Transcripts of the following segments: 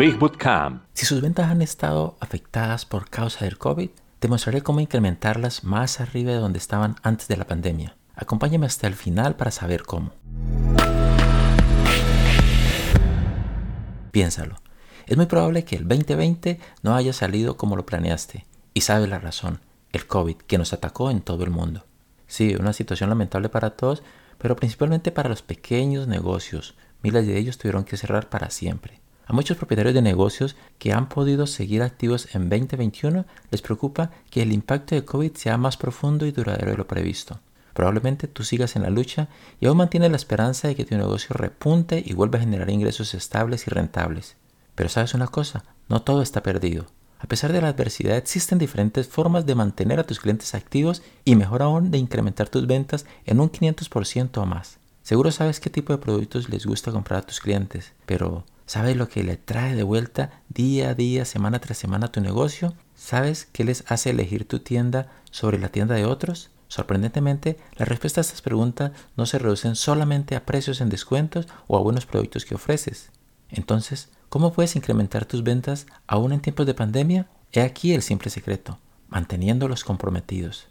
Big Bootcamp. Si sus ventas han estado afectadas por causa del COVID, te mostraré cómo incrementarlas más arriba de donde estaban antes de la pandemia. Acompáñame hasta el final para saber cómo. Piénsalo. Es muy probable que el 2020 no haya salido como lo planeaste. Y sabes la razón, el COVID, que nos atacó en todo el mundo. Sí, una situación lamentable para todos, pero principalmente para los pequeños negocios. Miles de ellos tuvieron que cerrar para siempre. A muchos propietarios de negocios que han podido seguir activos en 2021 les preocupa que el impacto de COVID sea más profundo y duradero de lo previsto. Probablemente tú sigas en la lucha y aún mantienes la esperanza de que tu negocio repunte y vuelva a generar ingresos estables y rentables. Pero sabes una cosa, no todo está perdido. A pesar de la adversidad, existen diferentes formas de mantener a tus clientes activos y mejor aún de incrementar tus ventas en un 500% o más. Seguro sabes qué tipo de productos les gusta comprar a tus clientes, pero ¿Sabes lo que le trae de vuelta día a día, semana tras semana tu negocio? ¿Sabes qué les hace elegir tu tienda sobre la tienda de otros? Sorprendentemente, las respuestas a estas preguntas no se reducen solamente a precios en descuentos o a buenos productos que ofreces. Entonces, ¿cómo puedes incrementar tus ventas aún en tiempos de pandemia? He aquí el simple secreto, manteniéndolos comprometidos.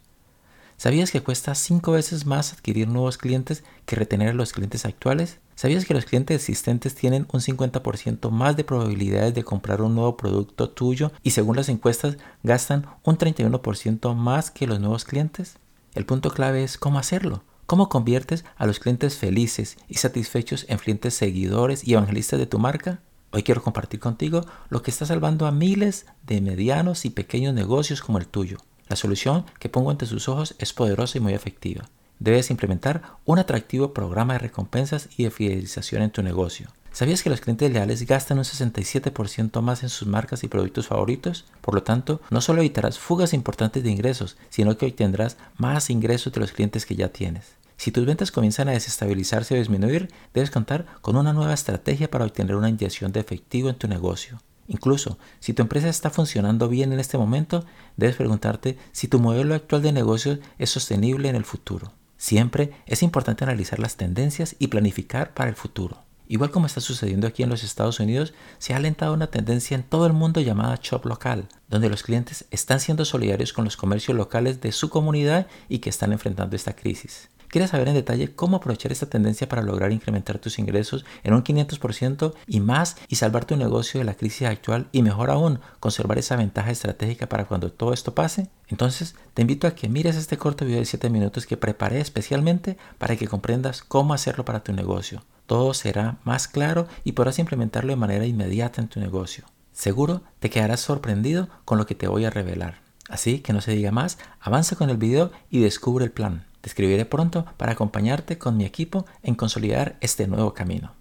¿Sabías que cuesta 5 veces más adquirir nuevos clientes que retener a los clientes actuales? ¿Sabías que los clientes existentes tienen un 50% más de probabilidades de comprar un nuevo producto tuyo y según las encuestas gastan un 31% más que los nuevos clientes? El punto clave es cómo hacerlo. ¿Cómo conviertes a los clientes felices y satisfechos en clientes seguidores y evangelistas de tu marca? Hoy quiero compartir contigo lo que está salvando a miles de medianos y pequeños negocios como el tuyo. La solución que pongo ante sus ojos es poderosa y muy efectiva. Debes implementar un atractivo programa de recompensas y de fidelización en tu negocio. ¿Sabías que los clientes leales gastan un 67% más en sus marcas y productos favoritos? Por lo tanto, no solo evitarás fugas importantes de ingresos, sino que obtendrás más ingresos de los clientes que ya tienes. Si tus ventas comienzan a desestabilizarse o disminuir, debes contar con una nueva estrategia para obtener una inyección de efectivo en tu negocio. Incluso si tu empresa está funcionando bien en este momento, debes preguntarte si tu modelo actual de negocio es sostenible en el futuro. Siempre es importante analizar las tendencias y planificar para el futuro. Igual como está sucediendo aquí en los Estados Unidos, se ha alentado una tendencia en todo el mundo llamada shop local, donde los clientes están siendo solidarios con los comercios locales de su comunidad y que están enfrentando esta crisis. ¿Quieres saber en detalle cómo aprovechar esta tendencia para lograr incrementar tus ingresos en un 500% y más y salvar tu negocio de la crisis actual y mejor aún conservar esa ventaja estratégica para cuando todo esto pase? Entonces te invito a que mires este corto video de 7 minutos que preparé especialmente para que comprendas cómo hacerlo para tu negocio. Todo será más claro y podrás implementarlo de manera inmediata en tu negocio. Seguro te quedarás sorprendido con lo que te voy a revelar. Así que no se diga más, avanza con el video y descubre el plan. Te escribiré pronto para acompañarte con mi equipo en consolidar este nuevo camino.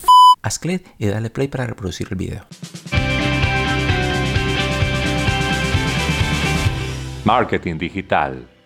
Haz clic y dale play para reproducir el video. Marketing digital.